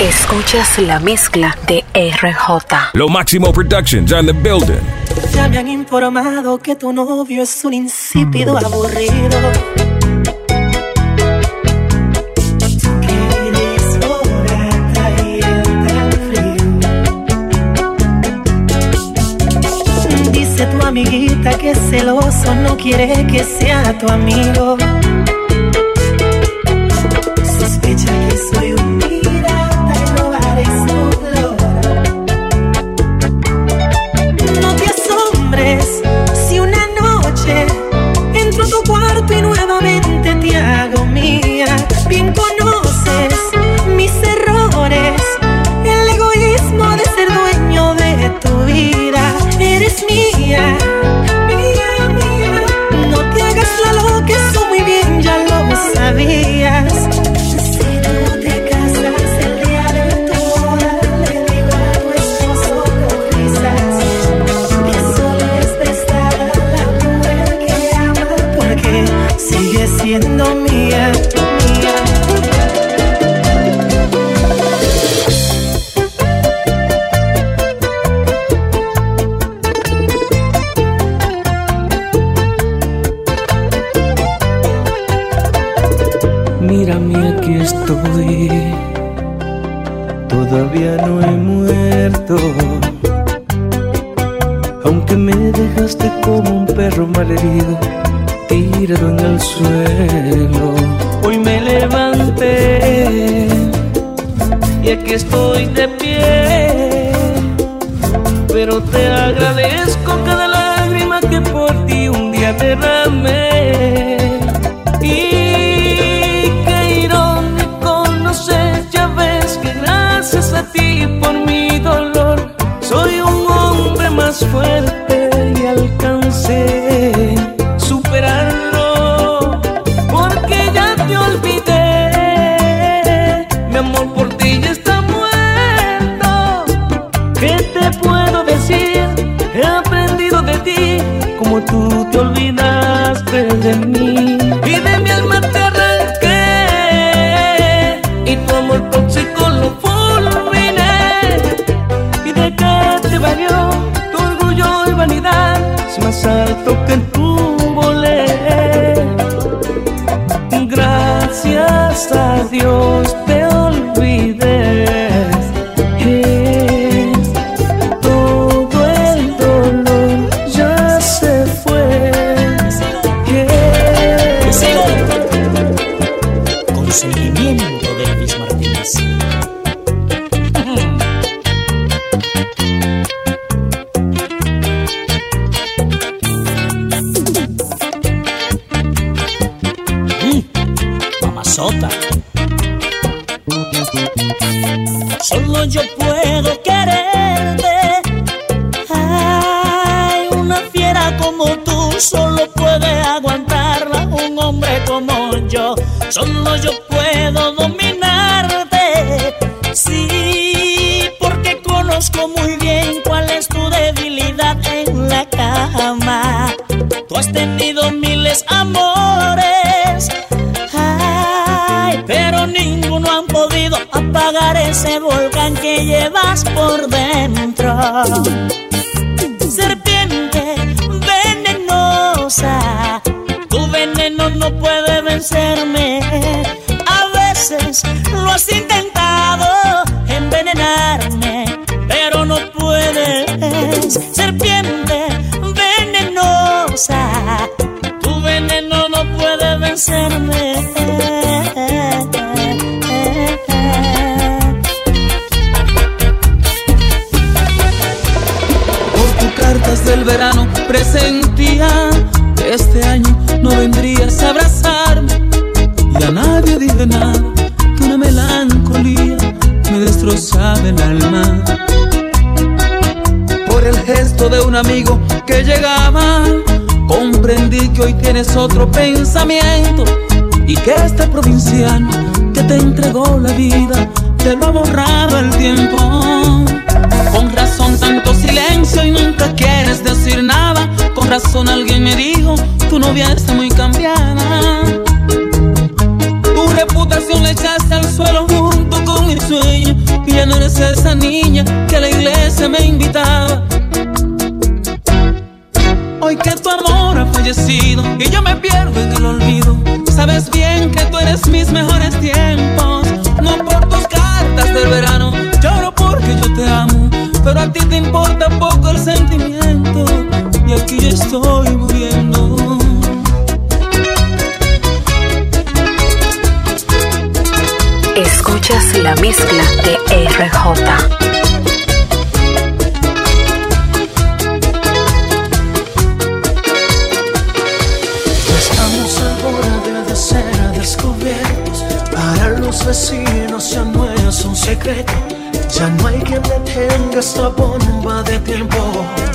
Escuchas la mezcla de RJ. Lo Máximo Productions on the building. Ya me han informado que tu novio es un insípido aburrido. Que. Dice tu amiguita que es celoso no quiere que sea tu amigo. Tu cuarto y nuevamente estoy, todavía no he muerto. Aunque me dejaste como un perro malherido, tirado en el suelo. Hoy me levanté y aquí estoy de pie. Pero te agradezco cada lágrima que por ti un día derramé. Vanidad? Es Solo yo puedo quererte. Ay, una fiera como tú solo puede aguantarla un hombre como yo. Solo yo por dentro. Serpiente venenosa, tu veneno no puede vencerme. A veces lo has me destrozaba el alma. Por el gesto de un amigo que llegaba, comprendí que hoy tienes otro pensamiento y que este provinciano que te entregó la vida te lo ha borrado el tiempo. Con razón tanto silencio y nunca quieres decir nada. Con razón alguien me dijo, tu novia está muy cambiada. Reputación la echaste al suelo junto con mi sueño. Ya no eres esa niña que la iglesia me invitaba. Hoy que tu amor ha fallecido y yo me pierdo en el olvido, sabes bien que tú eres mis mejores tiempos. No por tus cartas del verano, lloro porque yo te amo, pero a ti te importa poco el sentimiento. Y aquí yo estoy mezcla de RJ. los vecinos ya no es un secreto. Ya no hay quien detenga esta bomba de tiempo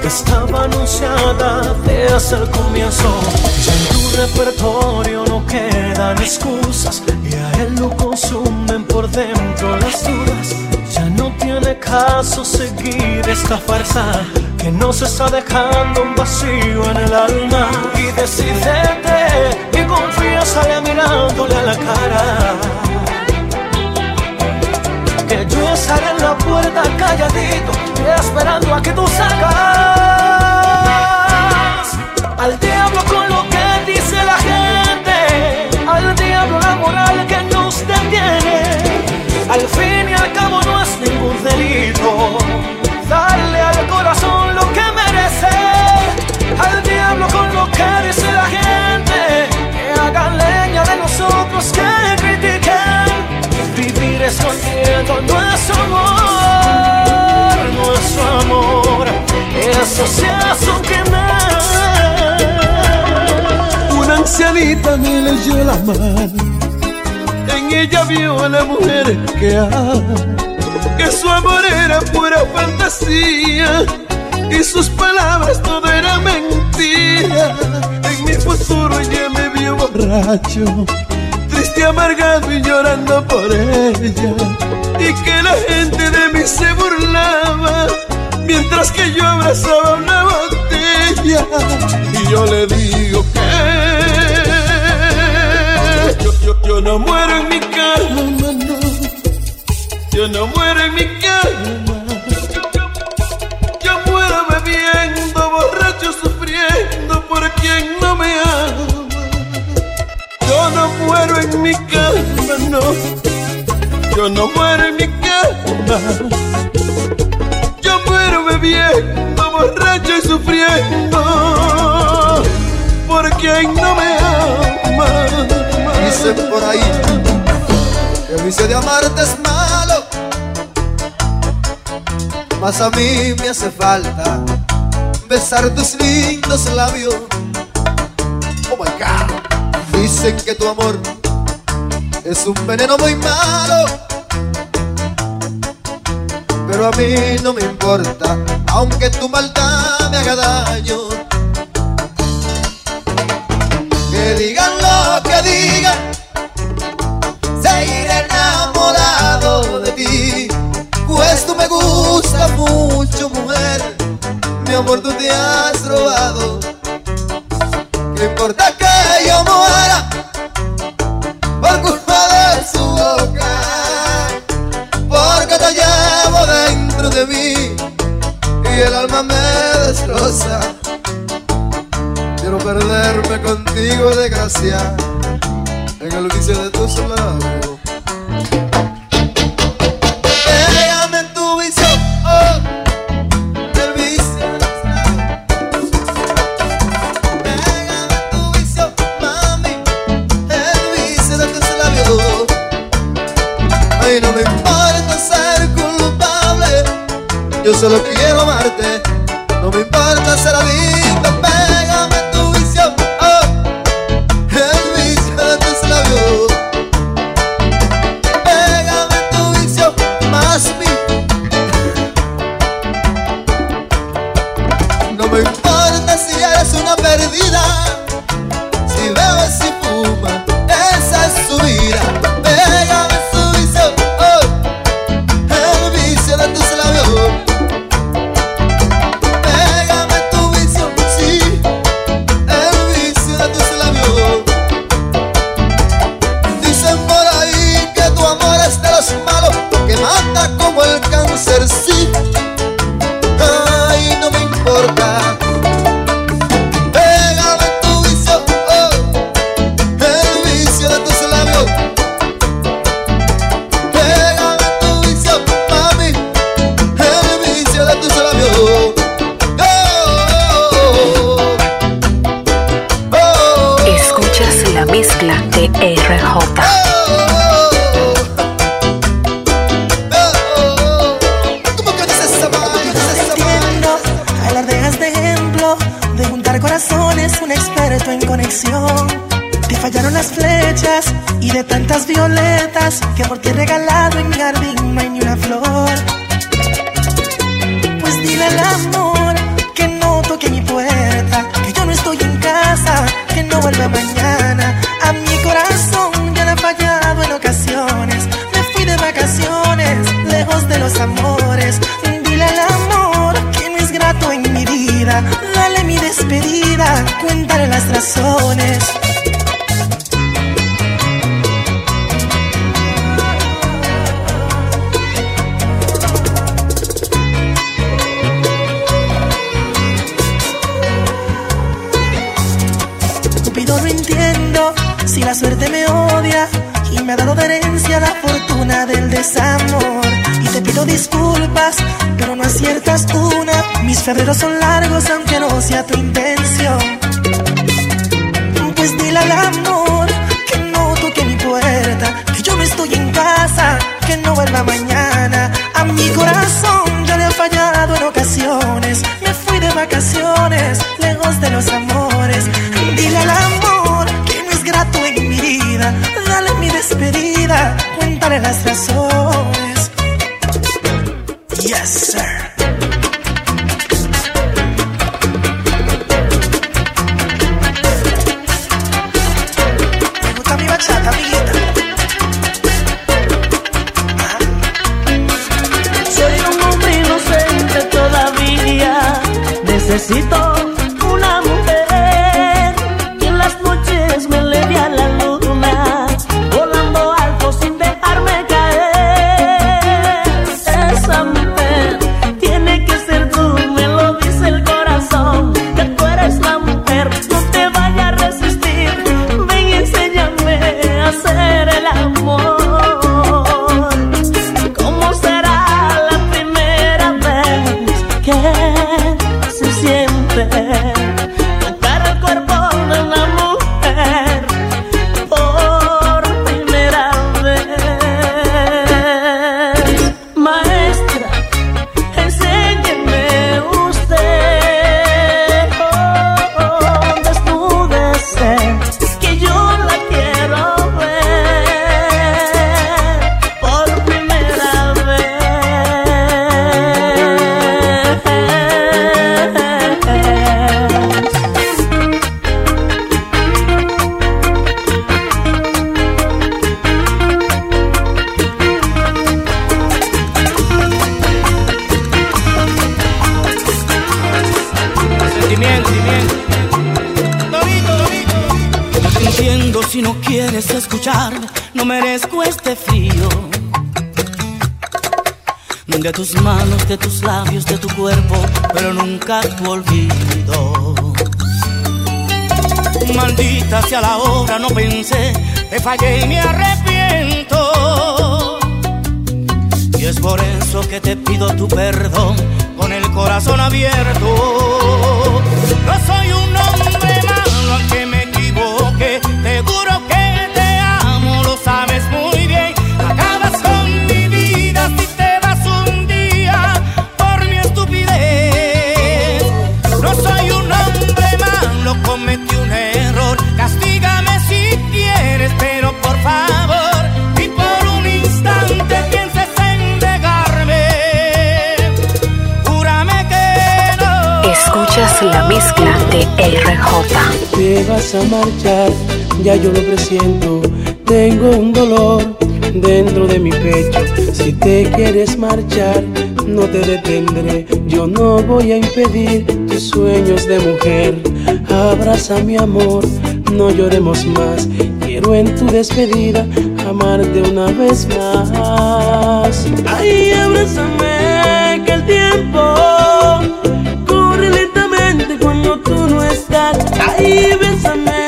que estaba anunciada desde el comienzo. Repertorio no quedan excusas y a él lo consumen por dentro las dudas. Ya no tiene caso seguir esta farsa que nos está dejando un vacío en el alma. Y decidete y confía, sale mirándole a la cara que yo estaré en la puerta calladito, esperando a que tú salgas. Al diablo con ancianita me leyó la mano, en ella vio a la mujer que ama, que su amor era pura fantasía y sus palabras todo era mentira. En mi futuro ya me vio borracho triste, amargado y llorando por ella. Y que la gente de mí se burlaba, mientras que yo abrazaba una botella. Y yo le digo que yo, no muero en mi cama, no. Yo no muero en mi cama. Yo muero bebiendo, borracho, sufriendo por quien no me ama. Yo no muero en mi cama, no. Yo no muero en mi cama. Yo muero bebiendo, borracho y sufriendo. Por quien no me ama. Dicen por ahí que el vicio de amarte es malo. Mas a mí me hace falta besar tus lindos labios. Oh my God. Dicen que tu amor es un veneno muy malo. Pero a mí no me importa, aunque tu maldad me haga daño. Mucho, mujer. Mi amor, tú te has robado. ¿Qué importa que yo muera por culpa de su boca, porque te llevo dentro de mí y el alma me destroza. Quiero perderme contigo de gracia en el vicio de tus labios. Que por ti he regalado en jardín no hay ni una flor. Pues dile al amor que no toque mi puerta, que yo no estoy en casa, que no vuelva mañana. A mi corazón ya le ha fallado en ocasiones. Me fui de vacaciones, lejos de los amores. Dile al amor que no es grato en mi vida. Dale mi despedida, cuéntale las razones. Me ha dado de herencia la fortuna del desamor. Y te pido disculpas, pero no aciertas una. Mis febreros son largos aunque no sea tu intención. Pues dile al amor que no toque mi puerta, que yo no estoy en casa, que no vuelva mañana. A mi corazón ya le ha fallado en ocasiones. Me fui de vacaciones, lejos de los amores. Despedida, cuéntale las razones. Yes, sir. Mi bachata, amiguita. Soy un hombre inocente todavía. Necesito quieres escucharme, no merezco este frío. De tus manos, de tus labios, de tu cuerpo, pero nunca tu olvido. Maldita sea la hora, no pensé, te fallé y me arrepiento. Y es por eso que te pido tu perdón con el corazón abierto. No soy Te vas a marchar, ya yo lo presiento. Tengo un dolor dentro de mi pecho. Si te quieres marchar, no te detendré. Yo no voy a impedir tus sueños de mujer. Abraza mi amor, no lloremos más. Quiero en tu despedida amarte una vez más. Ay, abrázame que el tiempo Ay, bésame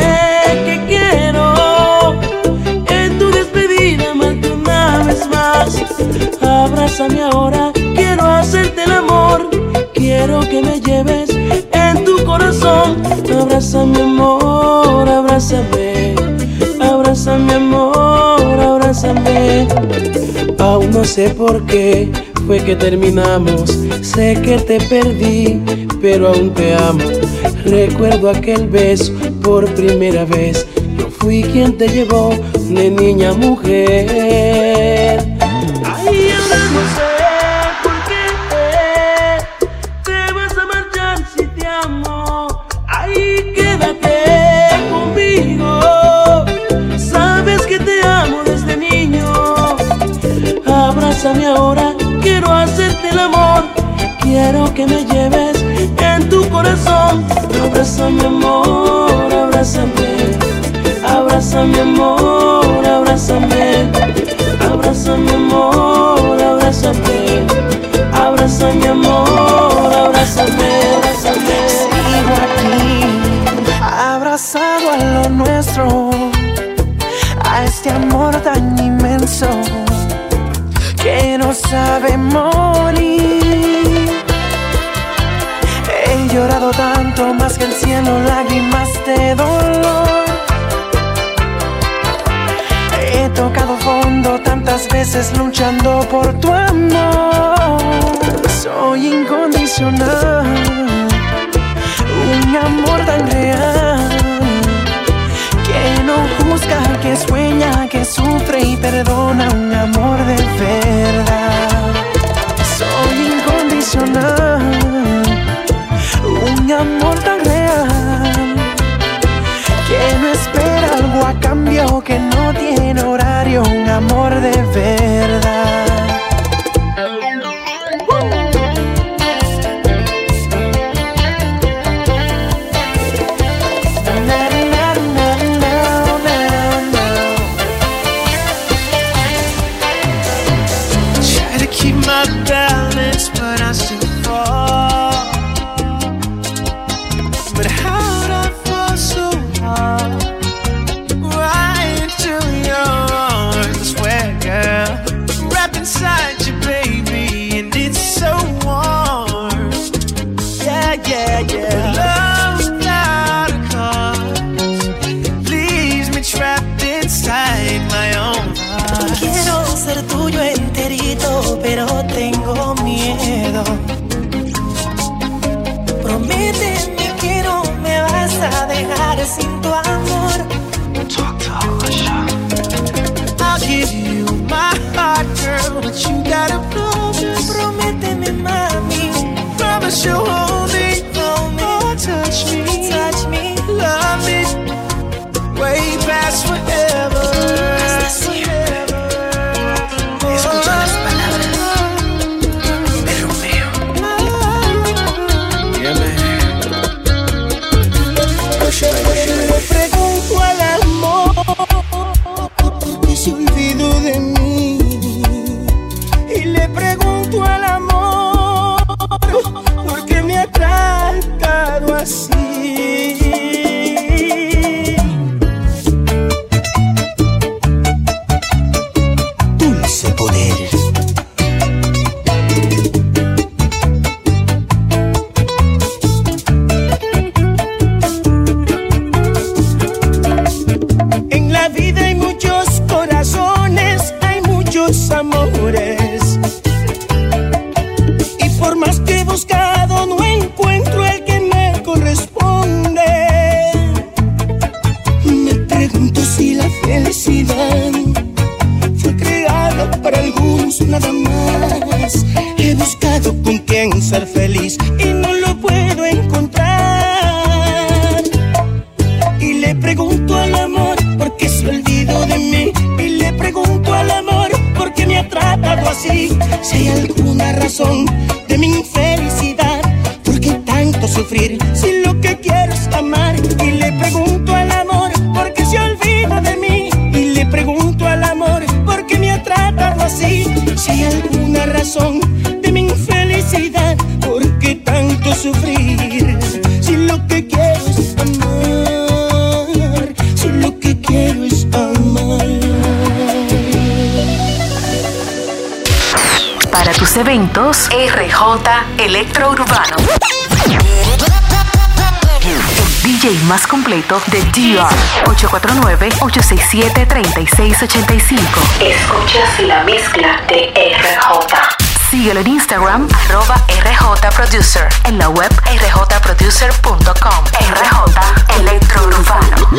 que quiero en tu despedida amarte una vez más. Abrázame ahora, quiero hacerte el amor. Quiero que me lleves en tu corazón. Abrázame amor, abrázame. Abrázame amor, abrázame. Aún no sé por qué fue que terminamos. Sé que te perdí, pero aún te amo. Recuerdo aquel beso por primera vez. Yo fui quien te llevó de niña a mujer. Ay, ahora no sé por qué te vas a marchar si te amo. Ay, quédate conmigo. Sabes que te amo desde niño. Abrázame ahora, quiero hacerte el amor. Quiero que me lleves corazón. Abrázame, amor, abrázame. Abrázame, amor, abrázame. Abrázame, amor, abrázame. Abrázame, amor, abrázame, abrázame. Sigo aquí, abrazado a lo nuestro, a este amor tan inmenso que no sabe morir. He llorado tanto más que el cielo, lágrimas de dolor. He tocado fondo tantas veces luchando por tu amor. Soy incondicional un amor tan real que no juzga, que sueña, que sufre y perdona, un que no tiene horario, un amor de verdad. 就好 Me pregunto si la felicidad fue creada para algunos nada más. He buscado con quién ser feliz y no lo puedo encontrar. Y le pregunto al amor por qué se olvidó de mí. Y le pregunto al amor por qué me ha tratado así. Si hay alguna razón Si alguna razón de mi infelicidad, ¿por qué tanto sufrir? Si lo que quiero es amar, si lo que quiero es amar. Para tus eventos, RJ Electrourbano. El DJ más completo de DR. 849-867-3685. Escuchas la mezcla de RJ. Síguelo en Instagram, arroba RJ Producer. En la web rjproducer.com. RJ Electrourbano.